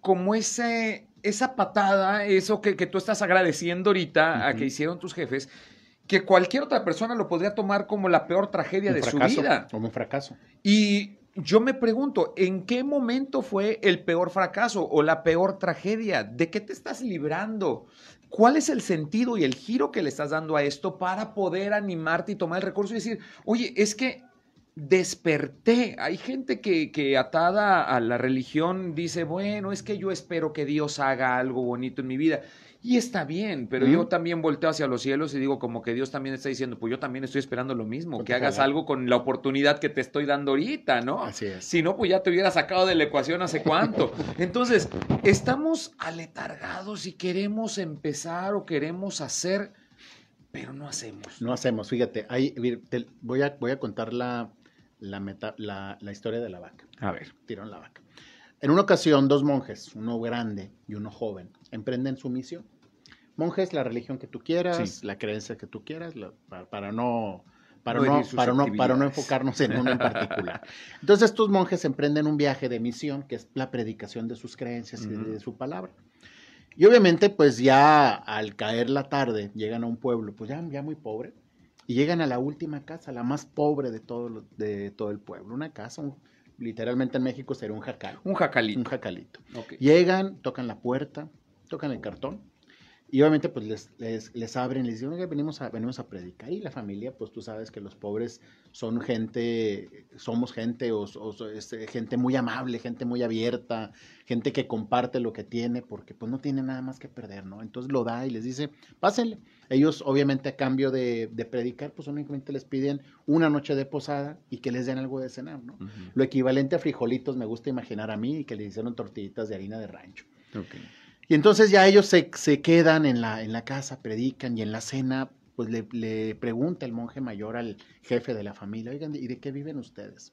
como ese, esa patada, eso que, que tú estás agradeciendo ahorita a que hicieron tus jefes, que cualquier otra persona lo podría tomar como la peor tragedia Un de fracaso, su vida. Como un fracaso. Y yo me pregunto, ¿en qué momento fue el peor fracaso o la peor tragedia? ¿De qué te estás librando? ¿Cuál es el sentido y el giro que le estás dando a esto para poder animarte y tomar el recurso y decir, oye, es que desperté? Hay gente que, que atada a la religión dice, bueno, es que yo espero que Dios haga algo bonito en mi vida. Y está bien, pero yo también volteo hacia los cielos y digo como que Dios también está diciendo, pues yo también estoy esperando lo mismo, Ponte que hagas algo con la oportunidad que te estoy dando ahorita, ¿no? Así es. Si no, pues ya te hubiera sacado de la ecuación hace cuánto. [LAUGHS] Entonces, estamos aletargados y queremos empezar o queremos hacer, pero no hacemos. No hacemos, fíjate, ahí, te- voy, a, voy a contar la, la, meta- la, la historia de la vaca. A ver. Tiraron la vaca. En una ocasión, dos monjes, uno grande y uno joven, emprenden su misión. Monjes, la religión que tú quieras, Sí. la creencia que tú quieras, la- para, para no, para, No para, no, para no enfocarnos en uno en particular. [LAUGHS] Entonces, estos monjes emprenden un viaje de misión, que es la predicación de sus creencias y de su palabra. Y obviamente, pues ya al caer la tarde, llegan a un pueblo, pues ya, ya muy pobre, y llegan a la última casa, la más pobre de todo, de todo el pueblo. Una casa, un- literalmente en México sería un jacal, Un jacalito. un jacalito. Llegan, tocan la puerta, tocan el cartón, y obviamente pues les, les, les abren, les dicen, "Oiga, venimos a, venimos a predicar. Y la familia, pues tú sabes que los pobres son gente, somos gente, o, o es, eh, gente muy amable, gente muy abierta, gente que comparte lo que tiene, porque pues no tiene nada más que perder, ¿no? Entonces lo da y les dice, pásenle. Ellos obviamente a cambio de, de predicar, pues únicamente les piden una noche de posada y que les den algo de cenar, ¿no? Lo equivalente a frijolitos me gusta imaginar a mí y que le hicieron tortillitas de harina de rancho. Y entonces ya ellos se, se quedan en la, en la casa, predican y en la cena, pues le, pregunta el monje mayor al jefe de la familia, oigan, ¿y de qué viven ustedes?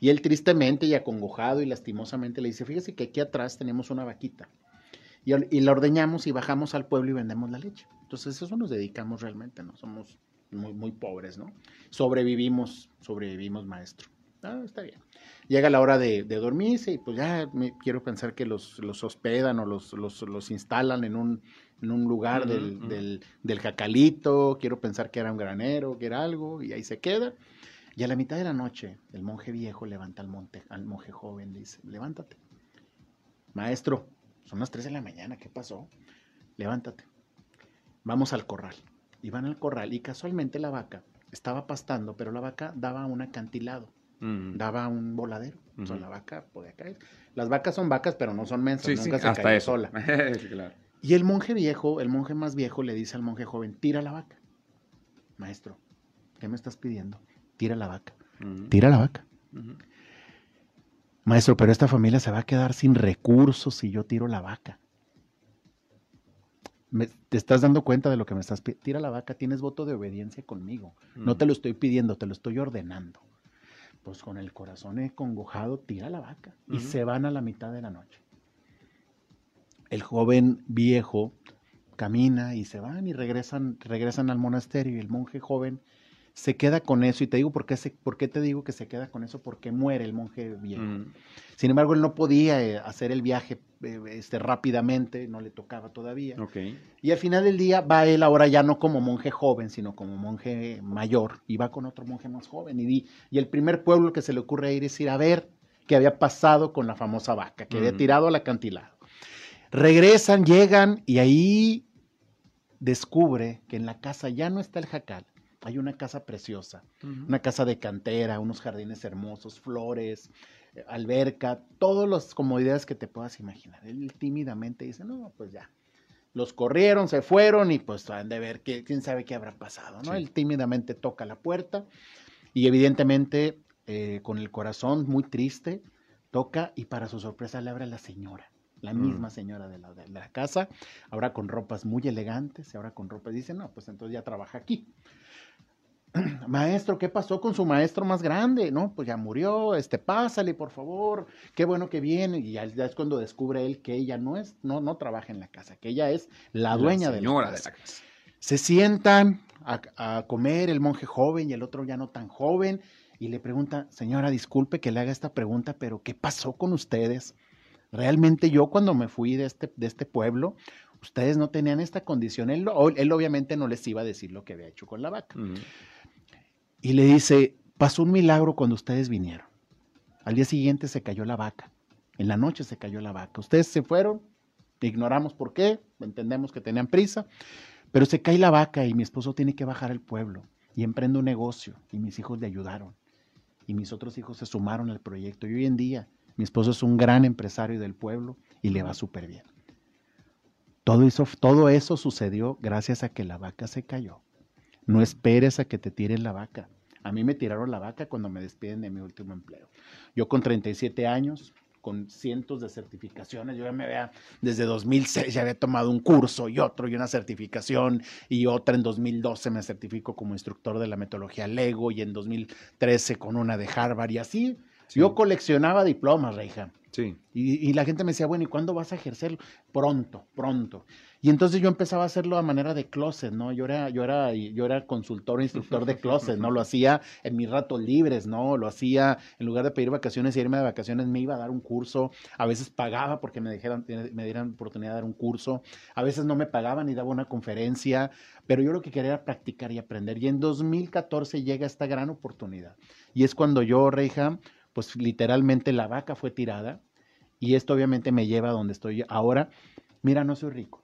Y él tristemente y acongojado y lastimosamente le dice, fíjese que aquí atrás tenemos una vaquita. Y, y la ordeñamos y bajamos al pueblo y vendemos la leche. Entonces eso nos dedicamos realmente, ¿no? Somos muy, muy pobres, ¿no? Sobrevivimos, sobrevivimos, maestro. Está bien. Llega la hora de, de dormirse y pues ya me, quiero pensar que los, los hospedan o los, los, los instalan en un, en un lugar del, del, del jacalito, quiero pensar que era un granero, que era algo, y ahí se queda. Y a la mitad de la noche, el monje viejo levanta al, monte, al monje joven, le dice, levántate. Maestro, son las 3 de la mañana, ¿qué pasó? Levántate. Vamos al corral. Y van al corral y casualmente la vaca estaba pastando, pero la vaca daba un acantilado Mm. daba un voladero. O sea, la vaca podía caer. Las vacas son vacas, pero no son mensas. Sí, sí, nunca se hasta cayó eso. sola. [LAUGHS] claro. Y el monje viejo, el monje más viejo, le dice al monje joven, tira la vaca. Maestro, ¿qué me estás pidiendo? Tira la vaca. Tira la vaca. Maestro, pero esta familia se va a quedar sin recursos si yo tiro la vaca. Me- ¿Te estás dando cuenta de lo que me estás pidiendo? Tira la vaca, tienes voto de obediencia conmigo. No te lo estoy pidiendo, te lo estoy ordenando. Pues con el corazón congojado, tira la vaca. Y se van a la mitad de la noche. El joven viejo camina y se van y regresan, regresan al monasterio. Y el monje joven se queda con eso. Y te digo por qué, se, por qué te digo que se queda con eso, porque muere el monje viejo. Mm. Sin embargo, él no podía eh, hacer el viaje eh, este, rápidamente, no le tocaba todavía. Y al final del día va él ahora ya no como monje joven, sino como monje mayor, y va con otro monje más joven. Y, y el primer pueblo que se le ocurre ir es ir a ver qué había pasado con la famosa vaca, que había Ujú. tirado al acantilado. Regresan, llegan, y ahí descubre que en la casa ya no está el jacal, hay una casa preciosa, una casa de cantera, unos jardines hermosos, flores, eh, alberca, todas las comodidades que te puedas imaginar. Él tímidamente dice, no, pues ya. Los corrieron, se fueron y pues han de ver qué, quién sabe qué habrá pasado, ¿no? Sí. Él tímidamente toca la puerta y evidentemente eh, con el corazón muy triste toca y para su sorpresa le abre la señora, la Mm. misma señora de la, de la casa, ahora con ropas muy elegantes y ahora con ropas, dice, no, pues entonces ya trabaja aquí. [CLEARS THROAT] Maestro, ¿qué pasó con su maestro más grande? No, pues ya murió, este, pásale, por favor, qué bueno que viene. Y ya, es cuando descubre él que ella no es, no, no trabaja en la casa, que ella es la dueña de la casa. de la casa. Se sientan a, a comer el monje joven y el otro ya no tan joven y le pregunta, señora, disculpe que le haga esta pregunta, pero ¿qué pasó con ustedes? Realmente yo cuando me fui de este, de este pueblo, ustedes no tenían esta condición. Él, él obviamente no les iba a decir lo que había hecho con la vaca. Y le dice, pasó un milagro cuando ustedes vinieron. Al día siguiente se cayó la vaca. En la noche se cayó la vaca. Ustedes se fueron, ignoramos por qué, entendemos que tenían prisa, pero se cae la vaca y mi esposo tiene que bajar al pueblo y emprende un negocio y mis hijos le ayudaron y mis otros hijos se sumaron al proyecto y hoy en día mi esposo es un gran empresario del pueblo y le va súper bien. Todo eso, todo eso sucedió gracias a que la vaca se cayó. No esperes a que te tiren la vaca. A mí me tiraron la vaca cuando me despiden de mi último empleo. Yo con 37 años, con cientos de certificaciones, yo ya me había, desde 2006 ya había tomado un curso y otro y una certificación y otra en 2012 me certifico como instructor de la metodología Lego y en 2013 con una de Harvard y así. Sí. Yo coleccionaba diplomas, Reija. Sí. Y, y la gente me decía, bueno, ¿y cuándo vas a ejercerlo? Pronto, pronto. Y entonces yo empezaba a hacerlo a manera de closet, ¿no? Yo era, yo era, yo era consultor, instructor de closet, ¿no? Lo hacía en mis ratos libres, ¿no? Lo hacía, en lugar de pedir vacaciones y irme de vacaciones, me iba a dar un curso. A veces pagaba porque me, dijeran, me dieran oportunidad de dar un curso. A veces no me pagaban y daba una conferencia. Pero yo lo que quería era practicar y aprender. Y en 2014 llega esta gran oportunidad. Y es cuando yo, Reija, pues literalmente la vaca fue tirada y esto obviamente me lleva a donde estoy ahora. Mira, no soy rico.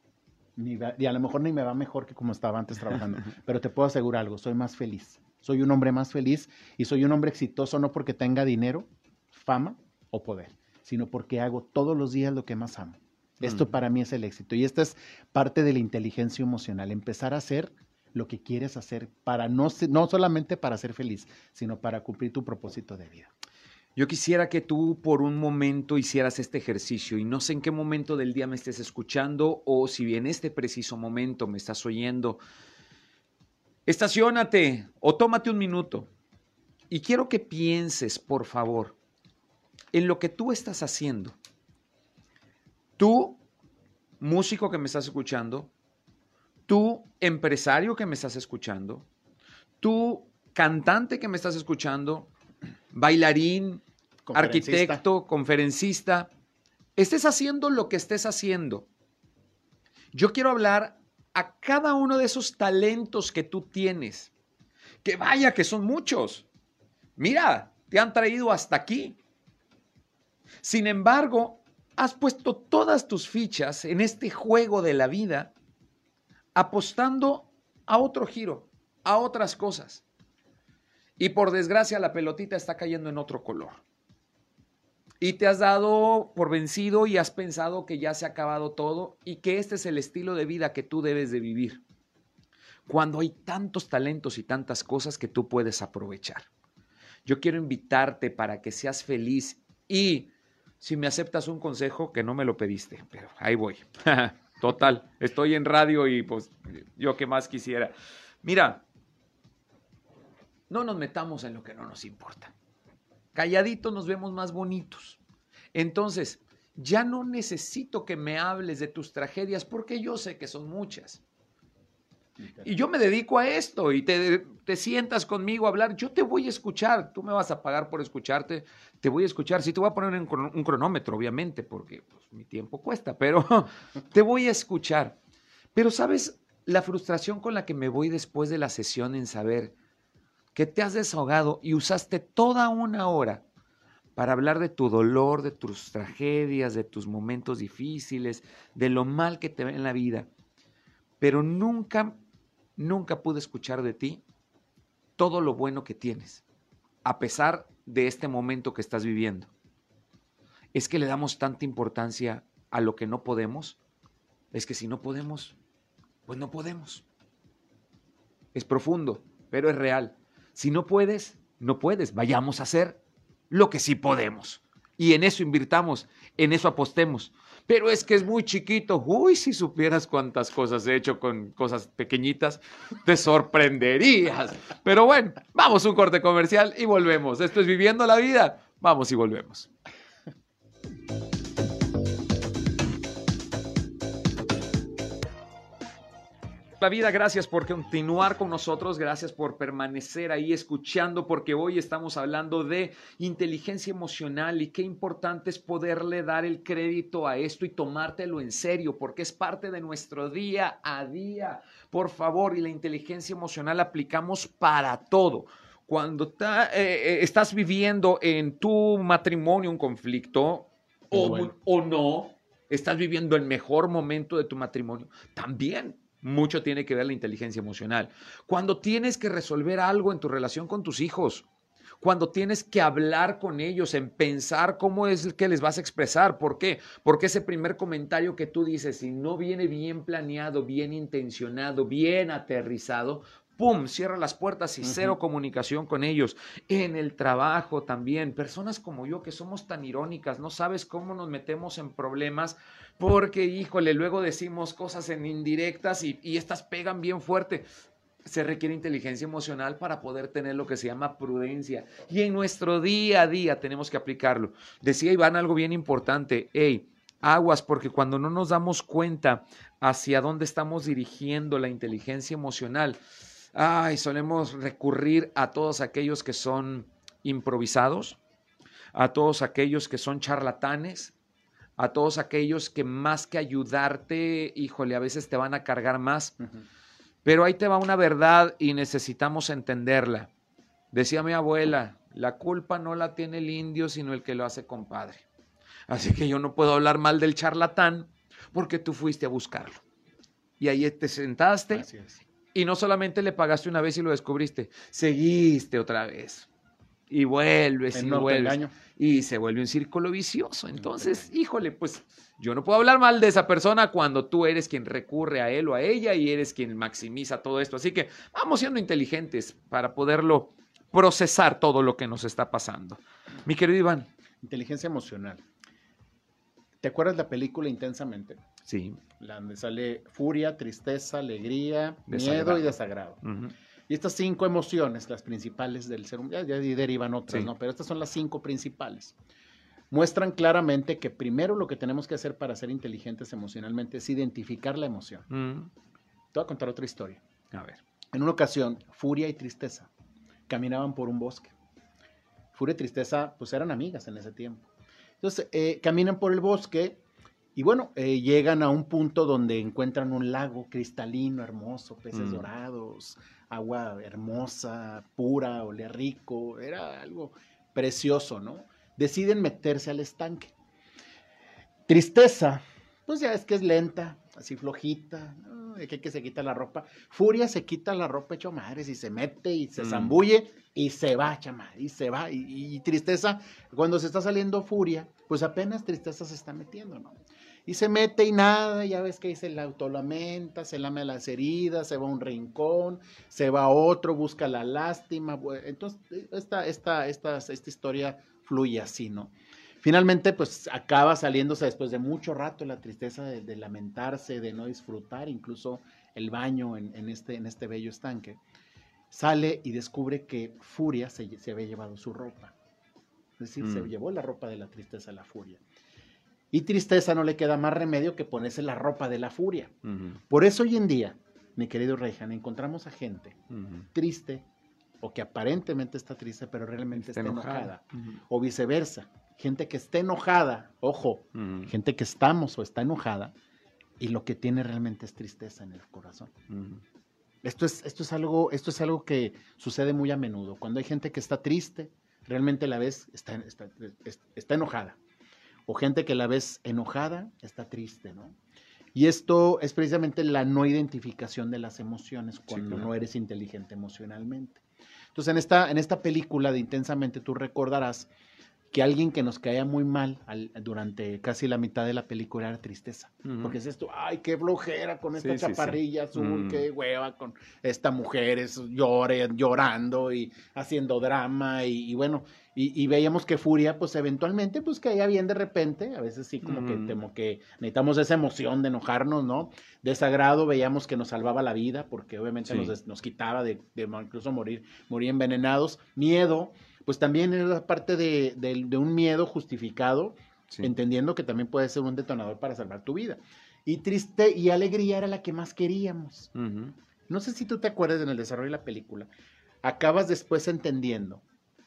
Ni va- y a lo mejor ni me va mejor que como estaba antes trabajando, [LAUGHS] pero te puedo asegurar algo, soy más feliz. Soy un hombre más feliz y soy un hombre exitoso no porque tenga dinero, fama o poder, sino porque hago todos los días lo que más amo. Esto Mm. para mí es el éxito y esta es parte de la inteligencia emocional, empezar a hacer lo que quieres hacer para no, no solamente para ser feliz, sino para cumplir tu propósito de vida. Yo quisiera que tú por un momento hicieras este ejercicio y no sé en qué momento del día me estés escuchando o si en este preciso momento me estás oyendo. Estaciónate o tómate un minuto y quiero que pienses, por favor, en lo que tú estás haciendo. Tú, músico que me estás escuchando, tú, empresario que me estás escuchando, tú, cantante que me estás escuchando, bailarín, Arquitecto, conferencista, estés haciendo lo que estés haciendo. Yo quiero hablar a cada uno de esos talentos que tú tienes. Que vaya, que son muchos. Mira, te han traído hasta aquí. Sin embargo, has puesto todas tus fichas en este juego de la vida apostando a otro giro, a otras cosas. Y por desgracia la pelotita está cayendo en otro color. Y te has dado por vencido y has pensado que ya se ha acabado todo y que este es el estilo de vida que tú debes de vivir. Cuando hay tantos talentos y tantas cosas que tú puedes aprovechar. Yo quiero invitarte para que seas feliz y si me aceptas un consejo que no me lo pediste, pero ahí voy. [LAUGHS] Total, estoy en radio y pues yo qué más quisiera. Mira, no nos metamos en lo que no nos importa. Calladitos nos vemos más bonitos. Entonces, ya no necesito que me hables de tus tragedias porque yo sé que son muchas. Y yo me dedico a esto y te, te, sientas conmigo a hablar, yo te voy a escuchar, tú me vas a pagar por escucharte, te voy a escuchar, sí te voy a poner un, cronómetro, obviamente, porque pues, mi tiempo cuesta, pero [LAUGHS] te voy a escuchar. Pero sabes, la frustración con la que me voy después de la sesión en saber que te has desahogado y usaste toda una hora para hablar de tu dolor, de tus tragedias, de tus momentos difíciles, de lo mal que te ve en la vida. Pero nunca, nunca pude escuchar de ti todo lo bueno que tienes, a pesar de este momento que estás viviendo. Es que le damos tanta importancia a lo que no podemos. Es que si no podemos, pues no podemos. Es profundo, pero es real. Si no puedes, no puedes. Vayamos a hacer lo que sí podemos. Y en eso invirtamos, en eso apostemos. Pero es que es muy chiquito. Uy, si supieras cuántas cosas he hecho con cosas pequeñitas, te sorprenderías. Pero bueno, vamos a un corte comercial y volvemos. Esto es Viviendo la Vida. Vamos y volvemos. La vida, gracias por continuar con nosotros, gracias por permanecer ahí escuchando, porque hoy estamos hablando de inteligencia emocional y qué importante es poderle dar el crédito a esto y tomártelo en serio, porque es parte de nuestro día a día. Por favor, y la inteligencia emocional aplicamos para todo. Cuando eh, eh, estás viviendo en tu matrimonio un conflicto o, o no, estás viviendo el mejor momento de tu matrimonio, también mucho tiene que ver la inteligencia emocional. Cuando tienes que resolver algo en tu relación con tus hijos, cuando tienes que hablar con ellos, en pensar cómo es que les vas a expresar. ¿Por qué? Porque ese primer comentario que tú dices, si no viene bien planeado, bien intencionado, bien aterrizado, ¡pum! Cierra las puertas y cero comunicación con ellos. En el trabajo también, personas como yo que somos tan irónicas, no sabes cómo nos metemos en problemas porque, híjole, luego decimos cosas en indirectas y, y estas pegan bien fuerte se requiere inteligencia emocional para poder tener lo que se llama prudencia. Y en nuestro día a día tenemos que aplicarlo. Decía Iván algo bien importante, hey, aguas, porque cuando no nos damos cuenta hacia dónde estamos dirigiendo la inteligencia emocional, ay, solemos recurrir a todos aquellos que son improvisados, a todos aquellos que son charlatanes, a todos aquellos que más que ayudarte, híjole, a veces te van a cargar más. Pero ahí te va una verdad y necesitamos entenderla. Decía mi abuela, la culpa no la tiene el indio, sino el que lo hace compadre. Así que yo no puedo hablar mal del charlatán porque tú fuiste a buscarlo. Y ahí te sentaste y no solamente le pagaste una vez y lo descubriste, seguiste otra vez. Y vuelves y vuelves. Y se vuelve un círculo vicioso. Entonces, híjole, pues yo no puedo hablar mal de esa persona cuando tú eres quien recurre a él o a ella y eres quien maximiza todo esto. Así que vamos siendo inteligentes para poderlo procesar todo lo que nos está pasando. Mi querido Iván. Inteligencia emocional. ¿Te acuerdas de la película Intensamente? Sí. La donde sale furia, tristeza, alegría, miedo y desagrado. Y estas cinco emociones, las principales del ser humano, ya, derivan otras, ¿no? Pero estas son las cinco principales. Muestran claramente que primero lo que tenemos que hacer para ser inteligentes emocionalmente es identificar la emoción. Te voy a contar otra historia. A ver. En una ocasión, Furia y Tristeza caminaban por un bosque. Furia y Tristeza, pues eran amigas en ese tiempo. Entonces, eh, caminan por el bosque y bueno, eh, llegan a un punto donde encuentran un lago cristalino, hermoso, peces mm. dorados, agua hermosa, pura, olé rico, era algo precioso, ¿no? Deciden meterse al estanque. Tristeza, pues ya es que es lenta, así flojita, que, que se quita la ropa. Furia se quita la ropa hecho madres y se mete y se mm. zambulle y se va, chama, y se va. y, tristeza, cuando se está saliendo furia, pues apenas tristeza se está metiendo, ¿no? Y se mete y nada, ya ves que se la autolamenta, se lame las heridas, se va a un rincón, se va a otro, busca la lástima. Entonces, esta, esta, esta, esta historia fluye así, ¿no? Finalmente, pues acaba saliéndose después de mucho rato la tristeza de, lamentarse, de no disfrutar incluso el baño en, este, en este bello estanque. Sale y descubre que Furia se, se había llevado su ropa. Es decir, se mm. llevó la ropa de la tristeza a la furia. Y tristeza no le queda más remedio que ponerse la ropa de la furia. Por eso hoy en día mi querido Rejan, encontramos a gente triste o que aparentemente está triste, pero realmente está, enojada. O viceversa, gente que está enojada, ojo, gente que estamos o está enojada y lo que tiene realmente es tristeza en el corazón. Esto es, esto es, algo, esto es algo que sucede muy a menudo. Cuando hay gente que está triste, realmente la ves, está, está, es- está enojada. O gente que la ves enojada, está triste, ¿no? Y esto es precisamente la no identificación de las emociones cuando claro. no eres inteligente emocionalmente. Entonces, en esta, en esta película de Intensamente, tú recordarás que alguien que nos caía muy mal al- durante casi la mitad de la película era tristeza. Porque es esto, ay, qué flojera con esta Sí, sí, sí. chaparrilla azul, Mm. qué hueva con esta mujer es, llore, llorando y haciendo drama y, y bueno, y, y veíamos que Furia pues eventualmente pues caía bien de repente, a veces sí como que como que necesitamos esa emoción de enojarnos, ¿no? Desagrado veíamos que nos salvaba la vida porque obviamente nos, nos quitaba de, incluso morir, morir envenenados, miedo, pues también era parte de, de- de un miedo justificado Sí. entendiendo que también puede ser un detonador para salvar tu vida. Y triste y alegría era la que más queríamos. No sé si tú te acuerdas en el desarrollo de la película. Acabas después entendiendo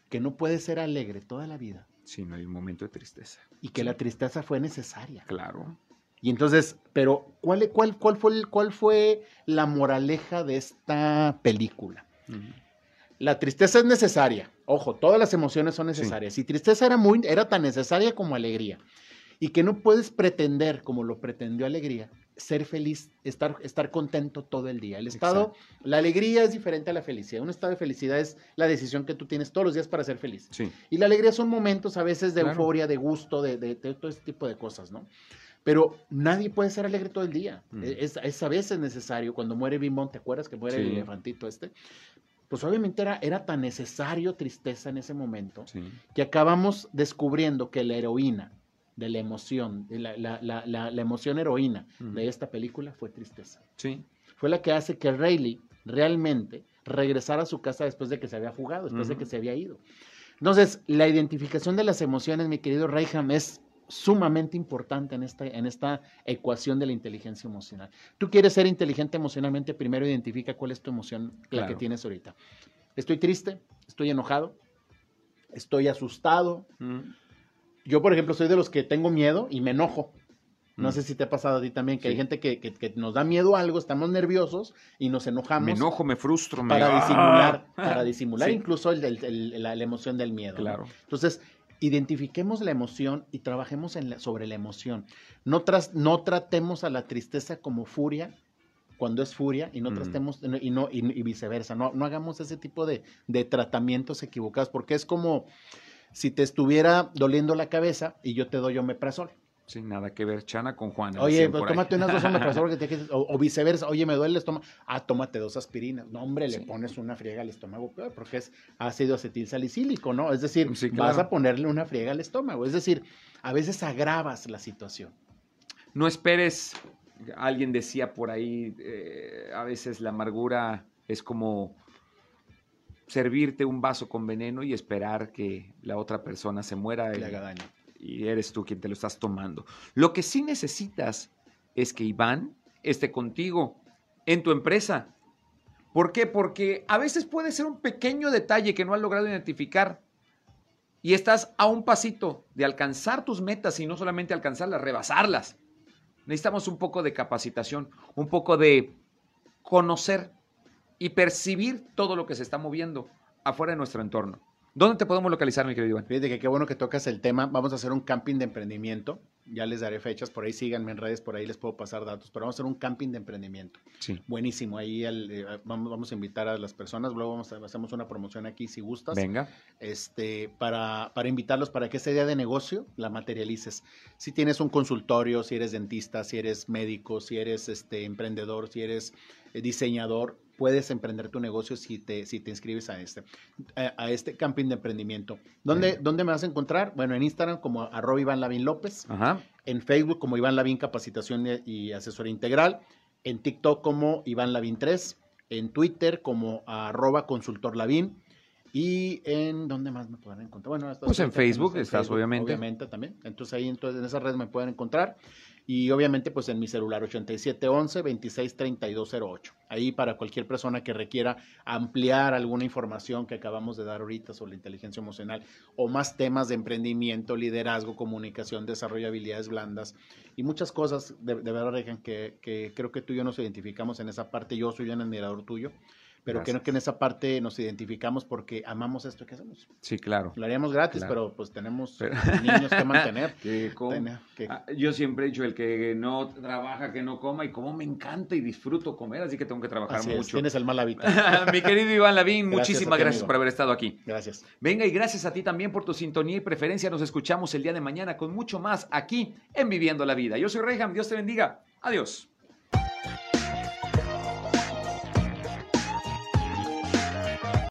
que no puedes ser alegre toda la vida Sí, no hay un momento de tristeza. y que Sí. la tristeza fue necesaria. Claro. Y entonces, pero ¿cuál, cuál, cuál, fue, ¿cuál fue la moraleja de esta película? La tristeza es necesaria. Ojo, todas las emociones son necesarias. Y tristeza era, muy, era tan necesaria como alegría. Y que no puedes pretender, como lo pretendió alegría, ser feliz, estar, estar contento todo el día. El estado, la alegría es diferente a la felicidad. Un estado de felicidad es la decisión que tú tienes todos los días para ser feliz. Sí. Y la alegría son momentos a veces de Claro. euforia, de gusto, de, de- de todo este tipo de cosas, ¿no? Pero nadie puede ser alegre todo el día. Mm. Es, es a veces necesario. Cuando muere Bimón, ¿te acuerdas que muere el Sí. elefantito este? Pues obviamente era, era tan necesario tristeza en ese momento Sí. que acabamos descubriendo que la heroína de la emoción, de la, la- la- emoción heroína de esta película fue tristeza. Sí. Fue la que hace que Rayleigh realmente regresara a su casa después de que se había fugado, después de que se había ido. Entonces, la identificación de las emociones, mi querido Rayham, es sumamente importante en esta, en esta ecuación de la inteligencia emocional. Tú quieres ser inteligente emocionalmente, primero identifica cuál es tu emoción, la que tienes ahorita. Estoy triste, estoy enojado, estoy asustado. Ujú. Yo, por ejemplo, soy de los que tengo miedo y me enojo. No Mm. sé si te ha pasado a ti también, que hay gente que, que- que nos da miedo a algo, estamos nerviosos y nos enojamos Me enojo, me frustro, me para ¡Ah! disimular, para disimular Sí. incluso el- el- el- la, la emoción del miedo. ¿no? Claro. Entonces, identifiquemos la emoción y trabajemos en la- sobre la emoción. No, tras, no tratemos a la tristeza como furia cuando es furia y no Mm. tratemos y, no, y, y viceversa. No, no hagamos ese tipo de, de tratamientos equivocados porque es como si te estuviera doliendo la cabeza y yo te doy omeprazol. Sin nada que ver, Chana con Juana. Oye, pues ahí. tómate unas dos [LAUGHS] porque te quedes- o, o viceversa. Oye, me duele el estómago. Ah, tómate dos aspirinas. No, hombre, le Sí. pones una friega al estómago porque es ácido acetil salicílico, ¿no? Es decir, Sí, vas a ponerle una friega al estómago. Es decir, a veces agravas la situación. No esperes, alguien decía por ahí, eh, a veces la amargura es como servirte un vaso con veneno y esperar que la otra persona se muera Que y, le haga daño. Y eres tú quien te lo estás tomando. Lo que sí necesitas es que Iván esté contigo en tu empresa. ¿Por qué? Porque a veces puede ser un pequeño detalle que no has logrado identificar y estás a un pasito de alcanzar tus metas y no solamente alcanzarlas, rebasarlas. Necesitamos un poco de capacitación, un poco de conocer y percibir todo lo que se está moviendo afuera de nuestro entorno. ¿Dónde te podemos localizar, mi querido Iván? Fíjate que qué bueno que tocas el tema. Vamos a hacer un camping de emprendimiento. Ya les daré fechas, por ahí síganme en redes, por ahí les puedo pasar datos, pero vamos a hacer un camping de emprendimiento. Sí. Buenísimo, ahí el, eh, vamos, vamos a invitar a las personas, luego vamos a, hacemos una promoción aquí si gustas. Venga. este, para, para invitarlos para que esa idea de negocio la materialices. Si tienes un consultorio, si eres dentista, si eres médico, si eres este, emprendedor, si eres eh, diseñador, puedes emprender tu negocio si te, si te inscribes a este, a, a este camping de emprendimiento. ¿Dónde. ¿Dónde me vas a encontrar? Bueno, en Instagram como arroba Iván Lavín López, Ajá. en Facebook como Iván Lavín Capacitación y- Asesoría Integral, en TikTok como Iván Lavín 3, en Twitter como arroba consultor Lavín y en ¿dónde más me pueden encontrar? Bueno, Pues en Facebook estás, obviamente. Obviamente también. Entonces ahí entonces, en esas redes me pueden encontrar. Y obviamente, pues en mi celular 8711-263208. Ahí para cualquier persona que requiera ampliar alguna información que acabamos de dar ahorita sobre inteligencia emocional o más temas de emprendimiento, liderazgo, comunicación, desarrollo de habilidades blandas y muchas cosas, de, verdad, Regan, que, que creo que tú y yo nos identificamos en esa parte. Yo soy un admirador tuyo pero creo que en esa parte nos identificamos porque amamos esto que hacemos. Sí, claro. Lo haríamos gratis, pero pues tenemos niños que [LAUGHS] mantener. [LAUGHS] Ah, yo siempre he dicho, el que no trabaja, que no coma, y como me encanta y disfruto comer, así que tengo que trabajar mucho. tienes el mal [LAUGHS] hábito. Mi querido Iván Lavín, muchísimas gracias por haber estado aquí. Gracias. Venga, y gracias a ti también por tu sintonía y preferencia. Nos escuchamos el día de mañana con mucho más aquí en Viviendo la Vida. Yo soy Reyham, Dios te bendiga. Adiós.